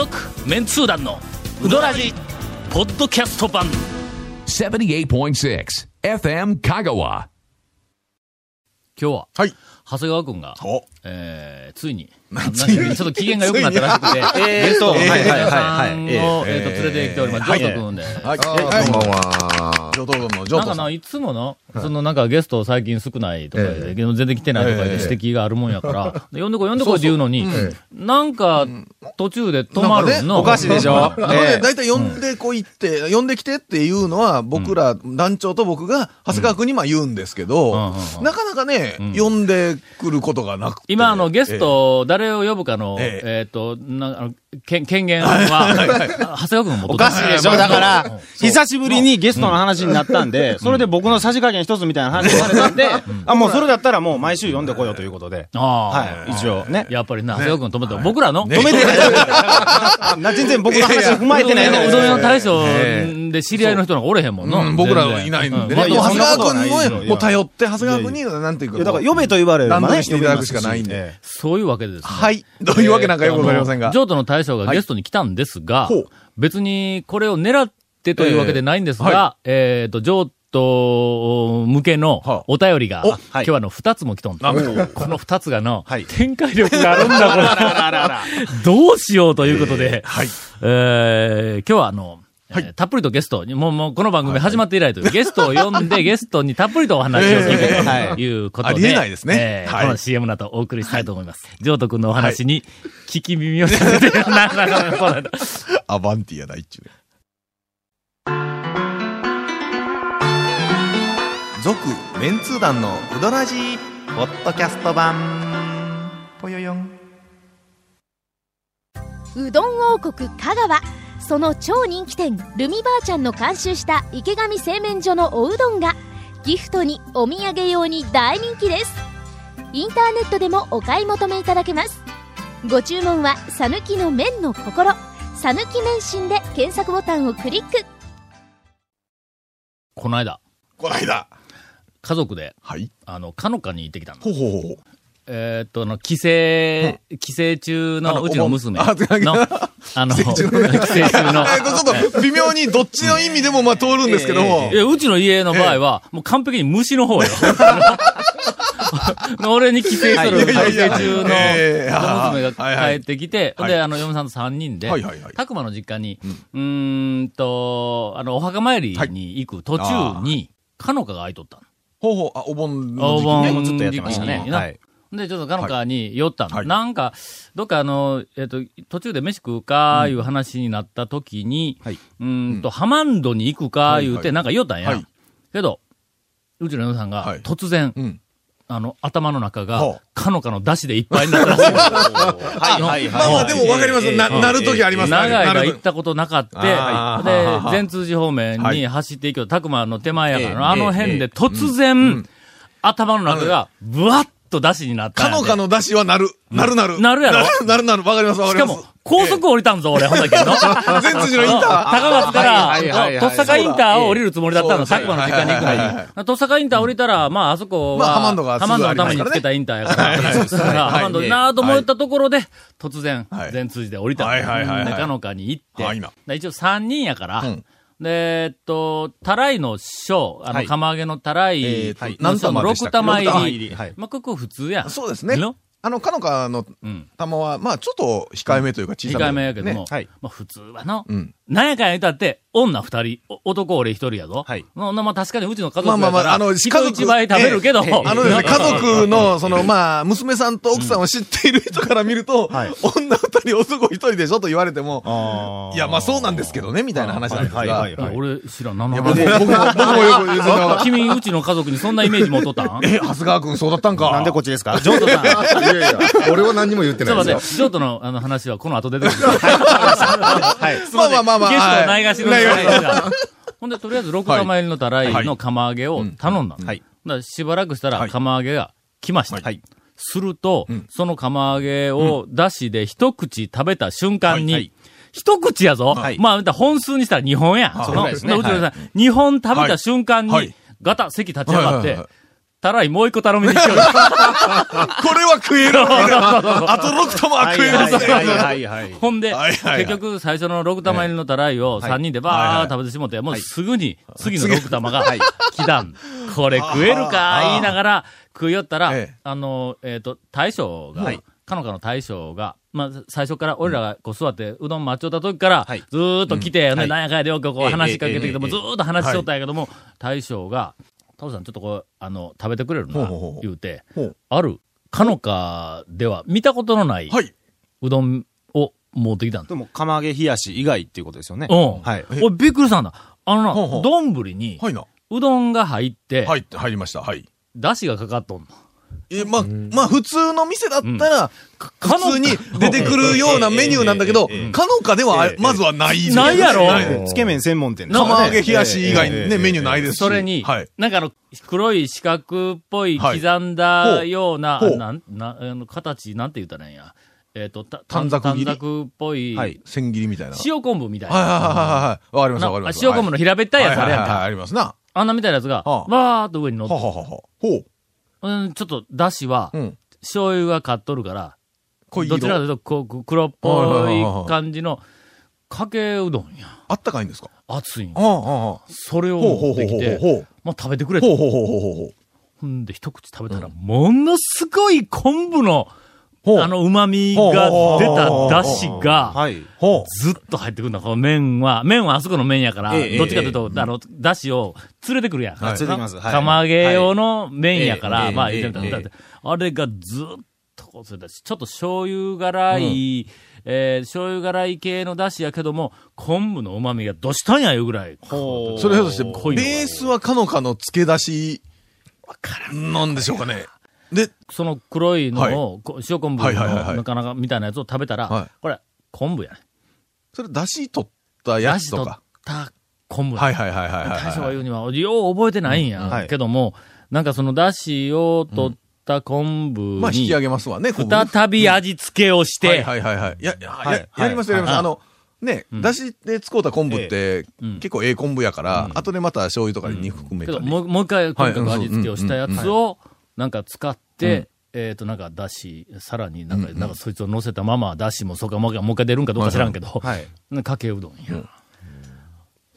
続メンツー団のウドラジポッドキャスト版78.6 FM Kagawa. 今日ははい。長谷川くんが、おえー、ついになんかちょっと機嫌が良くなったらしくて、えーゲストを、はいはいはいはいさんを、えーえーと、連れてきております。ジョート君で。はい。あこんばんは。ジョトロのジョート。なんかな、いつもの、そのなんかゲスト最近少ないとかで、全然来てないとかで指摘があるもんやから、で呼んでこい呼んでこいって言うのに、なんか途中で止まるの。おかしいでしょなので、だいたい呼んでこいって、呼んできてっていうのは、僕ら、団長と僕が、長谷川君にまあ言うんですけど、うんうんうんなかなかね、呼んでくることがなくて。今、あの、ゲスト、誰を呼ぶかの、ええ。っと、なあの、権権限は、長谷川君が持っとおかしいでしょだから、久しぶりにゲストの話になったんで、それで僕のさじ加減一つみたいな話にされたん。で、あ、もうそれだったらもう毎週読んでこようということで。ああ、はい、一応ね。やっぱりな、長谷川君止めた。僕らの、止めて ない。な全然僕の話踏まえてないうどん屋のか。大将で知り合いの人なんかおれへんもんの。うん。僕ら全然。いないんで長谷川君も、もう頼って、長谷川君に、なんていうか。だから呼べと言われる段取りしていただくし。かないんで。えそういうわけでですね。はい。どういうわけなんかよくわかりませんが。譲渡の大将がゲストに来たんですが、ほう別にこれを狙ってというわけでないんですええが、えっと、譲渡向けのはあお便りが、お今日はあの二つも来とんだ。この二つがの、はい展開力があるんだ、これ。どうしようということで、はい。えー今日はあの、えーたっぷりとゲストに、もう、もう、この番組始まって以来という、ゲストを呼んで、ゲストにたっぷりとお話を聞くということで、ありえないですね。はい。えーこの CM の後お送りしたいと思います。ジョート君のお話に、聞き耳をさせて、なかなかこれアバンティやな、一中続、メンツー団のうどらじポッドキャスト版。ぽよよん。うどん王国香川その超人気店ルミばあちゃんの監修した池上製麺所のおうどんがギフトにお土産用に大人気ですインターネットでもお買い求めいただけますご注文は「さぬきの麺の心」「さぬき麺心」で検索ボタンをクリックこの間、こないだ。家族で、はい。あの、かのかに行ってきたの。ほうほうほう。えーっと、あの、帰省、帰省中あののうちの娘お盆。あの、あの、帰省中の、えっと、ちょっと微妙にどっちの意味でもまあ通るんですけども。い。や、うちの家の場合は、もう完璧に虫の方よ。俺に帰省するはい。帰省中のええ娘が帰ってきて、はい。で、あの、嫁さんと3人ではいはいはい、たくまの実家に、うーんと、あの、お墓参りに行く途中に、かのかが空いとったの。ほうほう、あ、お盆のお時期ね。盆ずっとやってましたね。はいで、ちょっとかのかに寄ったの。はい。なんか、どっかあの、えっ、と、途中で飯食うか、い。う話になった時に、はい。うーんと、ハマンドに行くか、言うて、はい。はいなんか言おったんや。はい。けど、うちの嫁さんがはい、突然、うん。あの、頭の中ほがう、かのかの出汁でいっぱいになったらし い。はいはい。まあまあ、でもわかります。な、なる時あります長い間なる行ったことなかった。あでー、善通寺方面はい。に走っていくと、たくまの手前やからあの辺で突然、頭の中が、ブワッと出汁になった。かのかの出汁はなる。なるなる。なるやろ？なるなる。わかりますわかしかもります。、高速降りたんぞ、俺、ほんだけど。全通寺のインター。高松から、はいとっさかインターを降りるつもりだったの、佐久間の実家に行くのに。とっさかインター降りたら、まあ、あそこは、まあハマンドがハマンドのためにつけたインターやから、ハマンドなーと思ったところで、突然はい、全通じで降りたの。はいはいはいはいで、かに行って、一応3人やからえっと、たらいの小、あの、はい釜揚げのたらいえー何玉でしたっけ6玉六玉入り。はいまあ、ここ普通やん。そうですねの？あの、かのかのうん。玉は、まあちょっと控えめというか小さめ。控えめやけどもね、はいまあ普通はの、うん。なんやかんや言ったって、女二人、お男俺一人やぞ。はいまあ、まあ確かにうちの家族まあまあまあ、あの、人一倍食べるけど、ええあのですね、家族の、その、まあ、娘さんと奥さんを知っている人から見ると、はい女二人、男一人でしょと言われても、いや、まあそうなんですけどね、みたいな話なんですが。はいはいはいいや俺知らん、何のいや僕話も、僕も、僕もよく君、うちの家族にそんなイメージ持っとったん？え、長谷川くんそうだったんかなんでこっちですか？ジョートさん。やいや、俺は何にも言ってないですよ。ジョートのあの話はこの後出てくる。はい。まあまあまあまあ。ゲストはいないがしろにないがしろがほんで、とりあえず6玉入りのたらいの釜揚げを頼んだの。はい。だしばらくしたらはい釜揚げが来ました。はい。すると、その釜揚げを出しで一口食べた瞬間に、一口やぞ、はいまあ、本数にしたら2本や。そうですねうちのさん、2本食べた瞬間に、はいガタ、席立ち上がって、たらいもう一個頼みに来よる。これは食える。あと6玉は食える。はいはいはい。ほんで、結局最初の6玉入りのたらいを3人でバーッと食べてしもって、もうすぐに次の6玉が来たん。これ食えるか言いながら食いよったらええ、あの、えっと、大将が、かのかの大将が、まあ、最初から俺らがこう座ってうどん待ちよった時からはい、ずーっと来て、なんやかんやでよくこうええ話しかけてきて、ええもうずーっと話しとったんやけども、大将が、タオさんちょっとこう、あの、食べてくれるなほうほうほう、言うてある、かのかでは見たことのない、はい。うどんを持ってきたんだ。でも、釜揚げ冷やし以外っていうことですよね。うん。はい。俺びっくりしたんだ。あのな、丼に、はいな。うどんが入って、はい、入りました。はい。だしがかかっとんの。え、まあ、まあ、普通の店だったら、か普通に出てくるような メニューなんだけどかのかではええ、まずはないですよねないやろつけ麺専門店です釜揚げ冷やし以外にね、メニューないですし。それに、はい。なんかあの、黒い四角っぽいはい刻んだような、なん、な、あの、形、なんて言ったらいいんや。えっ、と、た短冊短冊っぽい、はい千切りみたいな。はい塩昆布みたいはいな。はいはいはい。わかりますなわかります。塩昆布の平べったいやつあるやんか。はいはいはいありますな。はあんなみたいなやつが、はあわーっと上に乗って。ほう。うん、ちょっと、だしは、うん。醤油が買っとるから。どちらかというと、こう、黒っぽい感じの、かけうどんや。あったかいんですか？熱いんああ、ああ。それを持ってきて、ほう。もう食べてくれと。ほんで、一口食べたら、ものすごい昆布の、あの、旨味が出ただしが、ずっと入ってくるんだ。この麺は、麺はあそこの麺やから、ええどっちかというと、あの、だしを連れてくるやん。はい連れてきますはい釜揚げ用の麺やから、はいまあ、ええ言ってみたらあれがずっとこうそれだし、ちょっと醤油辛い、えー醤油辛い系のだしやけども、昆布の旨味がどしたんやいうぐらい。ほそれひょっとして、ベースはかのかの付け出し、なんでしょうかね。で、その黒いのを、こ塩昆布のなかなかみたいなやつを食べたら、はい。これ、昆布やね。それ出汁取ったやだしとっつとか。た昆布。やはいはいはいはいはい大将がはい。言うには、よう覚えてないんや。けども、なんかそのだしを取った昆布まあ、引にき上、げますわね、再び味付けをしはいて、はいはいはい。や、や、はい。ややりますやります。はい。あの、ね、うん。だしで使うた昆布って、うん。結構ええ昆布やから、後でまた醤油とかに含めたり。けどもうもう一回、とにかく味付けをしたやつを、なんか使って、うん。えっ、と、なんか、だし、さらになんか、なんか、そいつを乗せたまま、だしも、そうか、もう一回出るんかどうか知らんけど、はい。かけうどんや。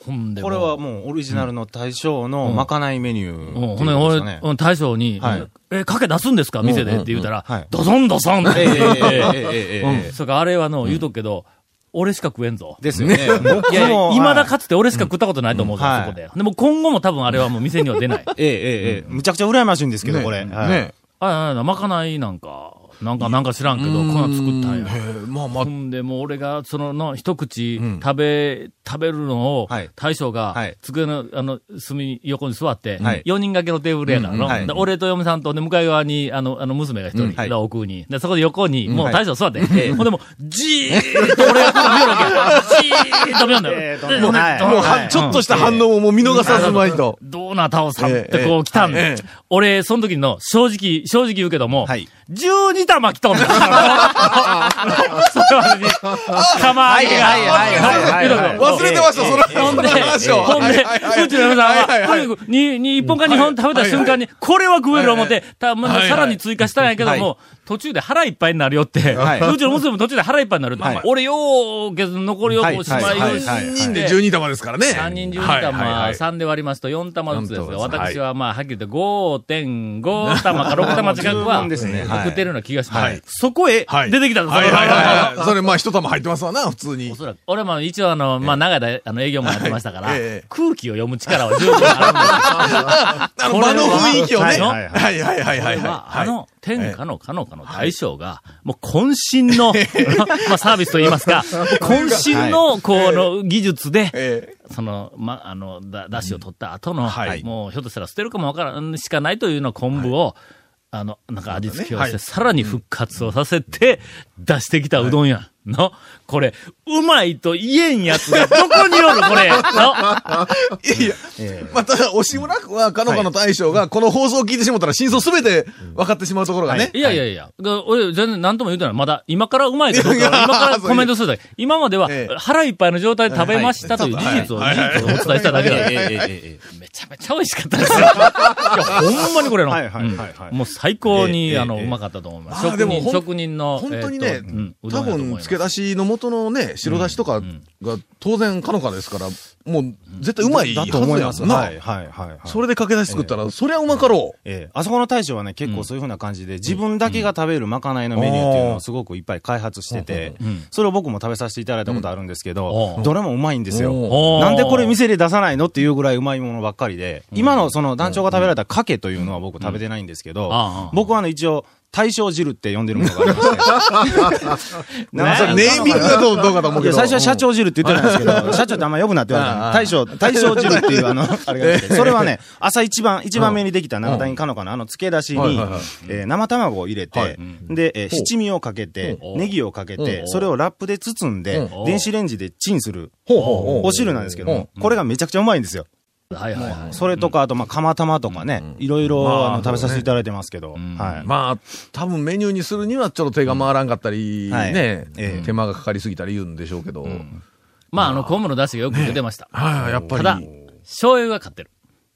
ほんでこれはもうオリジナルの大将のまかないメニューほんで、俺大将に、はい。え、かけ出すんですか？店でって言うたら、はい。ドソンドソンって。ええええええええうん、それからあれはの、言うとくけど、俺しか食えんぞ。ですよね。僕いやいや、も未だはいかつて俺しか食ったことないと思うぞ、うんそこで。でも今後も多分あれはもう店には出ない。ええええええむちゃくちゃ羨ましいんですけど、これ。はいね。ああ、まかないなんか、なんか、なんか知らんけど、こんなん作ったんや。ええまあまあほ、んで、もう俺が、その、の、一口ん食べ、食べるのをはい、大将がはい、机の、あの、隅、横に座ってはい、4人掛けのテーブルやからの俺と嫁さんと、で、向かい側に、あの、あの、娘が一人、奥に。で、そこで横に、もうはい。大将座って、ええ。ほんでもう、じーっと俺が見よるわけや。じーっと見よんだよ。も。うはい。もうはは、ちょっとした反応をもう見逃さずまいと。どうな、タオさんってこええう来たんええ。俺、その時の正直、正直言うけども、はい。12玉来とんねん。それはね、釜揚げが。忘れてました、その、そのほんで、話を。ほんで、うちの嫁さんはとにかく、に、に、一本か二本食べた瞬間に、これは食える思って、たさらに追加したんやけども、途中で腹いっぱいになるよって、はい。うちの娘も途中で腹いっぱいになるってはい。俺よう、けど残りをこうしまいはい。はい。はい。3人で12玉ですからね。3人12玉、はい。はい。はい。3で割りますと4玉ずつですが、4玉です私はまあ、はっきり言って5.5玉か 6玉近くは、十分ですね。はい。食ってるような気がします。はい。そこへはい。出てきたんです、はい。はい。それがはい。はい。それ、まあ、一玉入ってますわな、普通に。お。そらく。俺も一応あの、まあ、長い間、あの、営業もやってましたから、空気を読む力は十分あるんですよ。あの、場の雰囲気をね。はい。はい。はい。はい。はい。はい。これは、はい。あの、天下のかのかの大将が、もう渾身の、まあ、サービスと言いますか、渾身の、この、技術で、えその、ま、あの、だ、だしを取った後の、はい。もう、ひょっとしたら捨てるかもわからんしかないというような昆布を、あの、なんか味付けをして、はい。さらに復活をさせて、出してきたうどんや。の、これ、うまいと言えんやつがどこにおる、これ？の、いやいや、まあ、ただ、押村区は、かのかの大将が、この放送を聞いてしまったら、真相すべて分かってしまうところがね。いやいやいや、が俺、全然何とも言うてない。まだ、今からうまいかどうかは、今からコメントするだけ。今まではええ、腹いっぱいの状態で食べましたという事実を、事はい実をお伝えしただけだ。えええええめちゃめちゃ美味しかったですよ。いや、ほんまにこれの。はいはいはいもう最高に、あの、ええええうまかったと思います。職人、職人の。本当にね多分、け出しの元のね、白だしとかが当然かのかですから、もう、絶対うまいはだと思います。はいはいはいはい。それでかけ出し作ったら、そりゃうまかろう。ええ、あそこの大将はね、結構そういうふうな感じで、自分だけが食べるまかないのメニューっていうのをすごくいっぱい開発してて、それを僕も食べさせていただいたことあるんですけど、うん。どれもうまいんですよ。なんでこれ店で出さないのっていうぐらいうまいものばっかりで、今のその団長が食べられたかけというのは僕食べてないんですけど僕はあの一応、大正汁って呼んでるものがありまして。ネーミングがどうどうかと思うけど。最初は社長汁って言ってたんですけど、社長ってあんま呼ぶなって言われたの。大将、大将汁っていうあの、あれがそれはね、朝一番、一番目にできた長谷かのかのあの漬け出しに。えー生卵を入れはい。て、で、えー七味をかけて、ネギをかけて、それをラップで包んで、電子レンジでチンするお汁なんですけども、これがめちゃくちゃうまいんですよ。はいはいはい。それとか、あと、まあ、釜玉とかね、いろいろ、食べさせていただいてますけど、はい。まあ、多分メニューにするにはちょっと手が回らんかったり、はいね、ええ手間がかかりすぎたり言うんでしょうけど。まあ、あの、昆布の出汁がよく出てました。はい、やっぱり。ただ、醤油が勝ってる。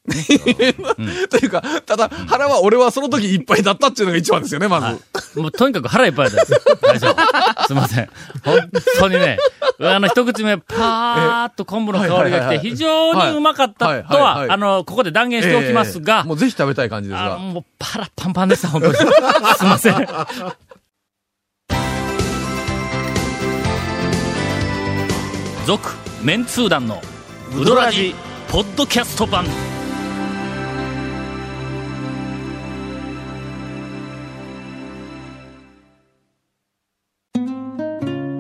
というか、ただ、腹は俺はその時いっぱいだったっていうのが一番ですよね、まず。もうとにかく腹いっぱいだったです。大丈夫。すいません。本当にね、あの、一口目、パーっと昆布の香りが来て、非常にうまかったとはあの、ここで断言しておきますがええ、もうぜひ食べたい感じですが。もうパラパンパンでした、本当に。すいません。続、メンツー団の、ウドラジ、ポッドキャスト版。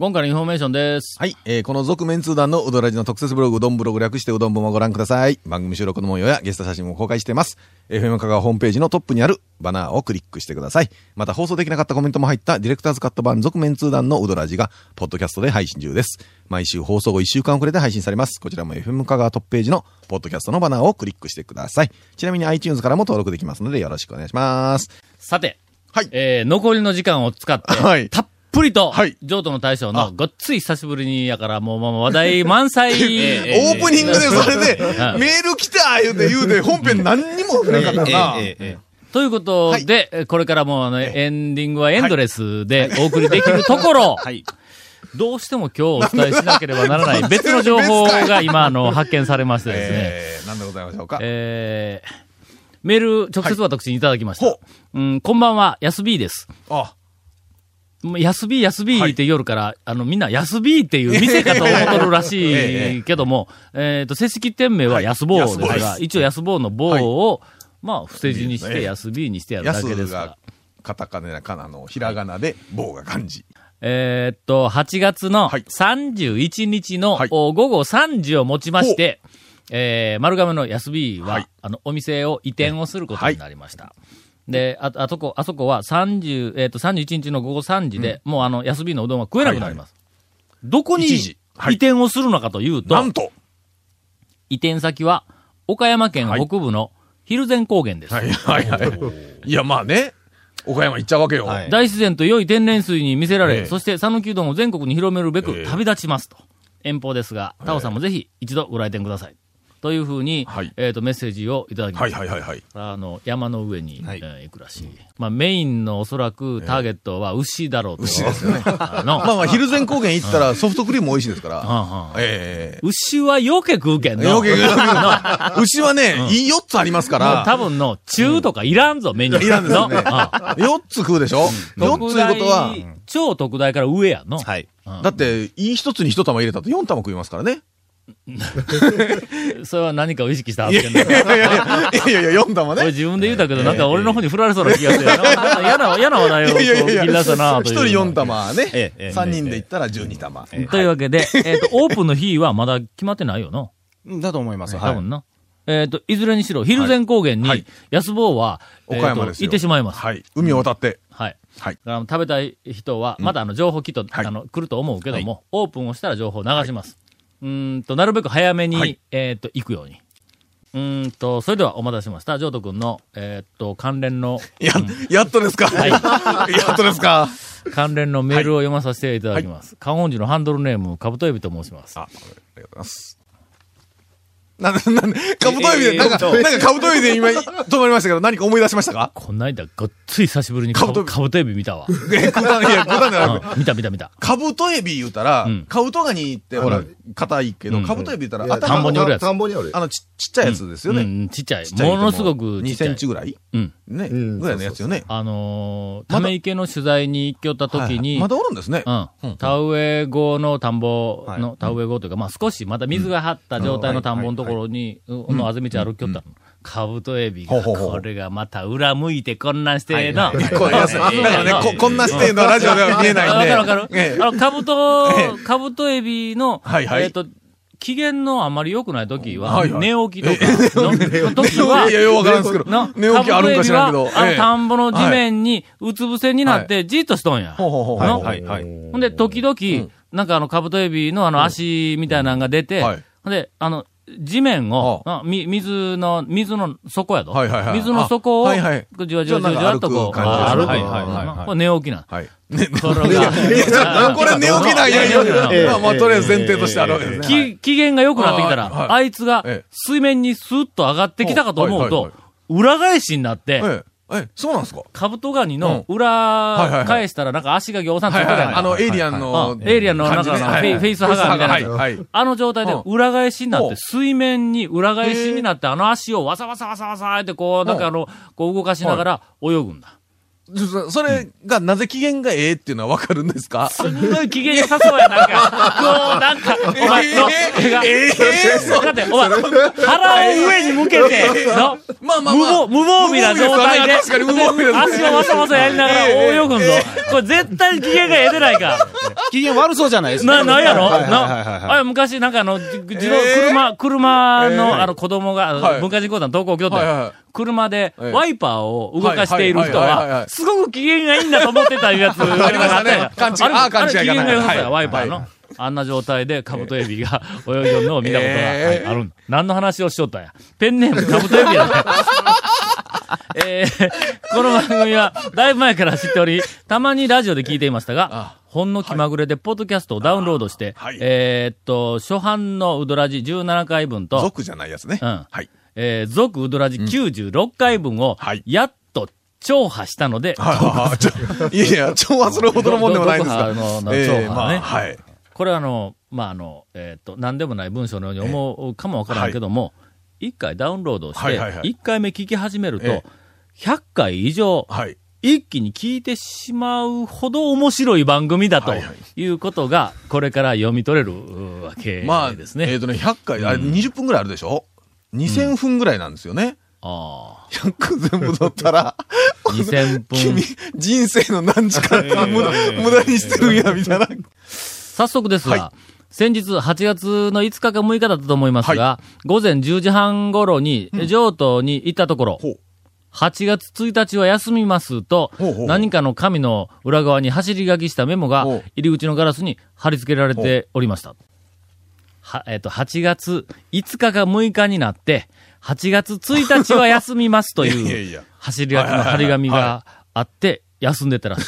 今回のインフォメーションです。はい。えーこの続麺通団のうどらじの特設ブログ、うどんブログ略してうどん部もご覧ください。番組収録の模様やゲスト写真も公開しています。FM 香川ホームページのトップにあるバナーをクリックしてください。また放送できなかったコメントも入ったディレクターズカット版続麺通団のうどらじが、ポッドキャストで配信中です。毎週放送後1週間遅れで配信されます。こちらも FM 香川トップページのポッドキャストのバナーをクリックしてください。ちなみに iTunes からも登録できますのでよろしくお願いします。さて、はいえー、残りの時間を使って、はいたっぷりと、はい。譲渡の大将のごっつい久しぶりにやから、もう、もう話題満載。オープニングでそれで、はいメール来た言うて言うて、本編何にもなかったな。ということで、えこれからもうあの、エンディングはエンドレスでお送りできるところ、はい。どうしても今日お伝えしなければならない別の情報が今、あの、発見されましてですね。えー、何でございましょうか？えー、メール直接私にいただきました。ほう。ん、こんばんは、やす B です。あ、もう安 B、安 B って夜から、あの、みんな安 B っていう店かと思っとるらしいけども、えっと、正式店名は安坊ですが、です。一応安坊の坊を、まあ、伏せ字にして安 B にしてやるだ安けですが。が。カタカナかなの、ひらがなで、棒が漢字。えーっと、8月のはい。31日の、午後3時をもちまして、えー、丸亀の安 B は、はい。あの、お店を移転をすることになりました。で、あ、あそこ、あそこは30、えーっと、31日の午後3時で、もうあの、安 B のうどんは食えなくなります。どこに移一時はい転をするのかというと、なんと移転先は、岡山県北部の蒜山高原です。はいはいはい。いや、まあね、岡山行っちゃうわけよ。はい大自然と良い天然水に見せられ、ええそして讃岐うどんを全国に広めるべくええ旅立ちますと。遠方ですが、タオさんもぜひ一度ご来店ください。というふうに、はいえっ、と、メッセージをいただきまはいした。はいはいはい。あの、山の上に、はいえー行くらしい。まあ、メインのおそらくターゲットは牛だろうと。牛ですよね。あの、まあまあ、蒜山高原行ったらソフトクリーム美味しいですから。え牛はよけ食うけんの。えよけ 牛はね、いい4つありますから、多分の、中とかいらんぞ、メニュー。いらんですよねのあ4つ食うでしょ ?4 つということは、超特大から上やの。はい。うんだって、いい一つに一玉入れたと4玉食いますからね。それは何かを意識した発言だいやいやいや、読んだもんね。俺自分で言うたけど、なんか俺の方に振られそうな気がする。な嫌な、嫌な話題をこういやいやいや切り出したなという。一人4玉ね。ええ三人で行ったら12玉。というわけで、えっと、オープンの日はまだ決まってないよな。だと思います。多分な。えっと、いずれにしろ、蒜山高原に、安坊は、岡山です行ってしまいます。はい。海を渡って。はい。はい。食べたい人は、まだあの、情報きっと、あの、来ると思うけども、オープンをしたら情報流します。うーんと、なるべく早めに、はいえっと、行くように。うーんと、それではお待たせしました。ジョート君の、えっと、関連の、や、やっとですか？はい やっとですか？関連のメールを読まさせていただきます。観音寺のハンドルネーム、かぶとエビと申します。あ、ありがとうございます。なんで、なんで、カブトエビで、なんか、なんかカブトエビで今、止まりましたけど、何か思い出しましたか？こないだ、ごっつい久しぶりにかぶかぶとかぶとエビ見たわ。え、いや、グタンじゃなく見た見た見た。カブトエビ言うたらうん、カブトガニって、ほらうん、硬いけど、うんカブトエビ言ったら、田んぼにおるやつ田んぼにおる。あの、ち、ちっちゃいやつですよね。うん、ちっちゃい。ちっちゃいものすごく2ちっちゃい。センチぐらい？うん。ね、うんぐらいのやつよね。あのため池の取材に行きよった時に、まだおるんですね。うん。田植え後の田んぼはいの、田植え後というか、まあ少しまだ水が張った状態の田んぼのところに、うのあぜ道歩きよったの。カブトエビが、これがまた裏向いてこんなんしての。こうやすだからね、ここんなしてのラジオでは見えないんで。わかるわかる。ええ。あの、カブト、カブトエビの、はいはい。えっと、機嫌のあんまり良くない時は、はいはい。寝起きとか。の時は、いや、ようわからんすけど。な、寝起きあるんか知らんけど。あの、ええ。田んぼの地面にうつ伏せになって、じっとしとんや。ほんで、時々、なんかあの、カブトエビのあの足みたいなのが出て、はい。ほんで、あの、地面を、あみ水の、水の底やと。はいはいはい。水の底を、あはいはい。じわじわじわじわっとこう、歩く感じですね。歩く。はいはいはいはい。これ寝起きなん。はい。ところが これ寝起きなんや、まあまあ、とりあえず前提としてあるわけですね。き機嫌が良くなってきたら、あい。つがええ。水面にスーッと上がってきたかと思うとはいはいはい、裏返しになって、ええ、え、そうなんですか？カブトガニの裏返したらなんか足がぎょうさんつい。てたやんかあの、エイリアンのうん、エイリアンの中のフェイ Facehugger みたいな。はいはい。あの状態でうん裏返しになって、水面に裏返しになって、あの足をわさわさわさわさってこう、なん。かあの、こう動かしながら泳ぐんだ。そそれがなぜ機嫌がええっていうのはわかるんですか？すんごい機嫌良さそうや、なんか。こう、なんか、お前の、ええそうだって、お前、腹を上に向けて、の、まあまあ無まあ防、無防備な状態で、確かに無防備ですね足をわさわさやりながら泳ぐんぞ。これ絶対に機嫌がええでないか。機嫌悪そうじゃないですか。な、なんやろ？な、昔なんかあの、じ自動、えー車、車えー。のあの子供が、はい。文化人講座の投稿を受け取ってはいはいはい、車でええワイパーを動かしている人はすごく機嫌がいいんだと思ってたやつがありましたね。勘違いあ勘違い機嫌が良さそうや、はいワイパーのは。あんな状態でカブトエビが泳いでるのを見たことがえー。ある。んだ。何の話をしよったんや？ペンネームカブトエビやね。えーこの番組は、だいぶ前から知っており、たまにラジオで聞いていましたが、ほんの気まぐれでポッドキャストをダウンロードして、はい。えーっと、初版のウドラジ17回分と、族じゃないやつね。うん。はい。えー、続ウドラジ96回分をはい、やっと調破したので、はい。はいはいやいや、調和するほどのもんでもないんですが。どののええ調和ね。まあはい。これはあの、まあ、あの、えーっと、なんでもない文章のように思うかもわからんけども、一回ダウンロードをしてはいはいは、い。一回目聞き始めるえと、100回以上、はい。一気に聞いてしまうほど面白い番組だとはいはいいうことが、これから読み取れるうわけまあ、ですね。えっとね、100回、あれ20分ぐらいあるでしょ ?2000 分ぐらいなんですよね。ああ、100全部取ったら、2000君分。、人生の何時間か無駄にしてるんや、みたいな。早速ですが、は先日8月の5日か6日だったと思いますが、午前10時半頃に、上都に行ったところ、8月1日は休みますと何かの紙の裏側に走り書きしたメモが入り口のガラスに貼り付けられておりました。は、えっ、と、8月5日か6日になって、8月1日は休みますという 走り書きの張り紙があって、休んでたらしい。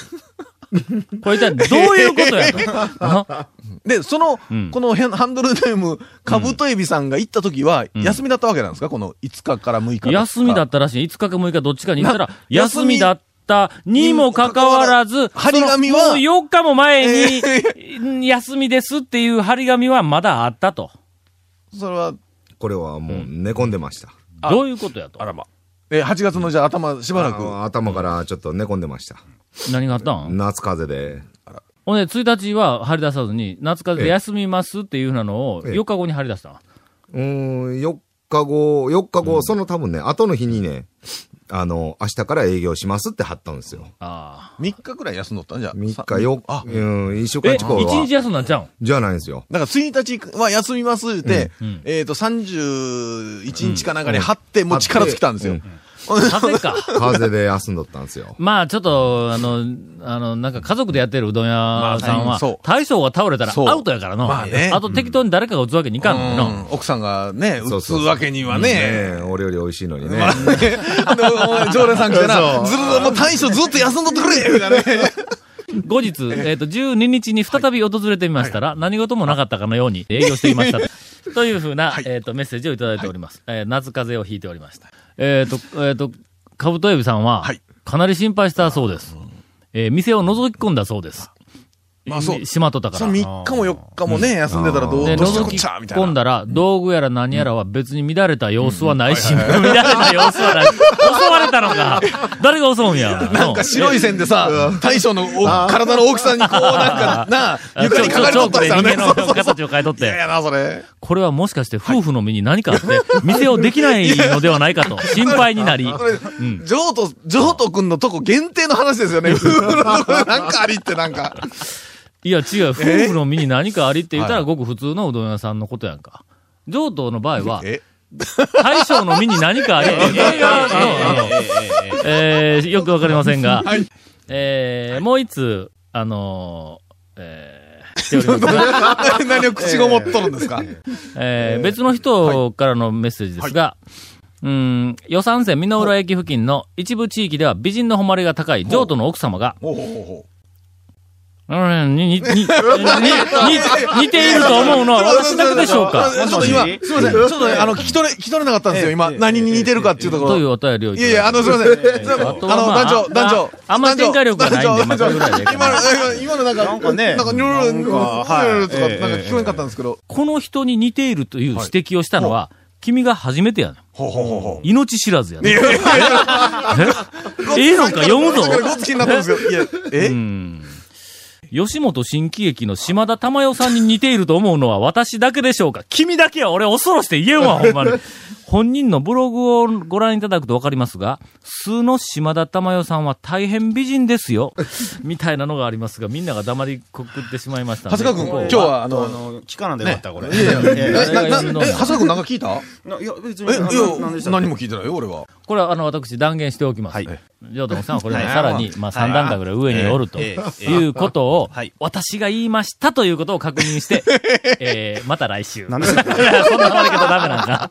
これ一体どういうことやと。なで、その、うんこのヘンハンドルネーム、カブトエビさんが行った時は、休みだったわけなんですか？この5日から6日休みだっったらしい。5日か6日どっちかに行ったらな、休みだったにもかかわらず、張り紙はもう4日も前に、休みですっていう張り紙はまだあったと。それは、これはもう寝込んでました。あどういうことやと？あ。らま。え、8月のじゃあ頭しばらく？頭からちょっと寝込んでました。何があったん？夏風邪で。ほんで、1日は張り出さずに、夏風邪で休みますっていうふうなのを、ええ4日後に張り出したわうーん、4日後、4日後、その多分ね、後の日にね、あの、明日から営業しますって貼ったんですよ。あ3日くらい休んどったん？じゃ。3さ日、4あ日、うん、1週間近くは。1日休んだんちゃうん？じゃないんですよ。だから1日は休みますって、うんうんえっ、と、31日かなんかに貼って、もう力尽きたんですよ。風か。風邪で休んどったんですよ。まあ、ちょっと、あの、あの、なんか家族でやってるうどん屋さんは、大将が倒れたらアウトやからの。まあねあと適当に誰かが打つわけにいかんのよの。うん奥さんがね、打つわけにはね。ねより美味しいのにね。まあ常連さん来てな、ずるもう大将ずっと休んどってくれみたいなね。後日、えっ、と、12日に再び訪れてみましたら、何事もなかったかのように営業していました。というふうな、えっ、と、メッセージをいただいております。えー夏風邪をひいておりました。えっ、と、えっ、と、かぶとエビさんは、はいかなり心配したそうです。えー店を覗き込んだそうです。まあそうしまっとったからその。3日も4日もね、休んでたらどうで、どうしたこ覗きっちゃみたいな。込んだら、道具やら何やらは別に乱れた様子はないし、乱れた様子はない。襲われたのか。誰が襲うんや。なんか白い線でさ、大将のお体の大きさにこうなんか、なあ、床に書かれとったりしたらね。形を変えとって。嫌やな、それ。これはもしかして夫婦の身に何かあって、店をできないのではないかと心配になり、それ、ジョート、ジョート君のとこ限定の話ですよね。夫婦のとこでなんかありってなんか。いや違う、夫婦の身に何かありって言ったらはごく普通のうどん屋さんのことやんか。上等の場合は、え？大将の身に何かあり映画の、えーよくわかりませんが、えーもう一つ、あのーえー来ております。が、何を口ごもっとるんですか？えー別の人からのメッセージですが、うーん、予算線美濃浦駅付近の一部地域では美人の誉れが高い譲渡の奥様が、に、に、に、に、に、似ていると思うのは私だけでしょうか？ちょっと今、すみません。ちょっとね、あの、聞き取れ、聞き取れなかったんですよ、今。何に似てるかっていうところ。というお便りをいただいていやいや、あの、すみません。あの、団長、団長。あんまり展開力がないんでぐらいで。今の、今のなんか、なんかね。なんか、ニュルルとか、ええなんか聞こえんかったんですけど。この人に似ているという指摘をしたのは、君が初めてやねん。ほうほうほうほう。命知らずやねえ？え？え？のか読むぞ。え？ん。吉本新喜劇の島田珠代さんに似ていると思うのは私だけでしょうか？君だけは俺恐ろして言えんわ、ほんまに。本人のブログをご覧いただくとわかりますが、素の島田珠代さんは大変美人ですよ。みたいなのがありますが、みんなが黙りこくってしまいましたんで。長谷川君、今日は、ああの、の、聞かなんでよかった、これ。いやいや、え長谷川君なんか聞いたいや、別に。え、何も聞いてないよ、俺は。これはあの、私断言しておきます。はいジョーさんはこれさらに、まあ3段階ぐらい上におるとええええいうことをはい、私が言いましたということを確認して、えー、また来週。なんでそんな終わり方ダメなんか。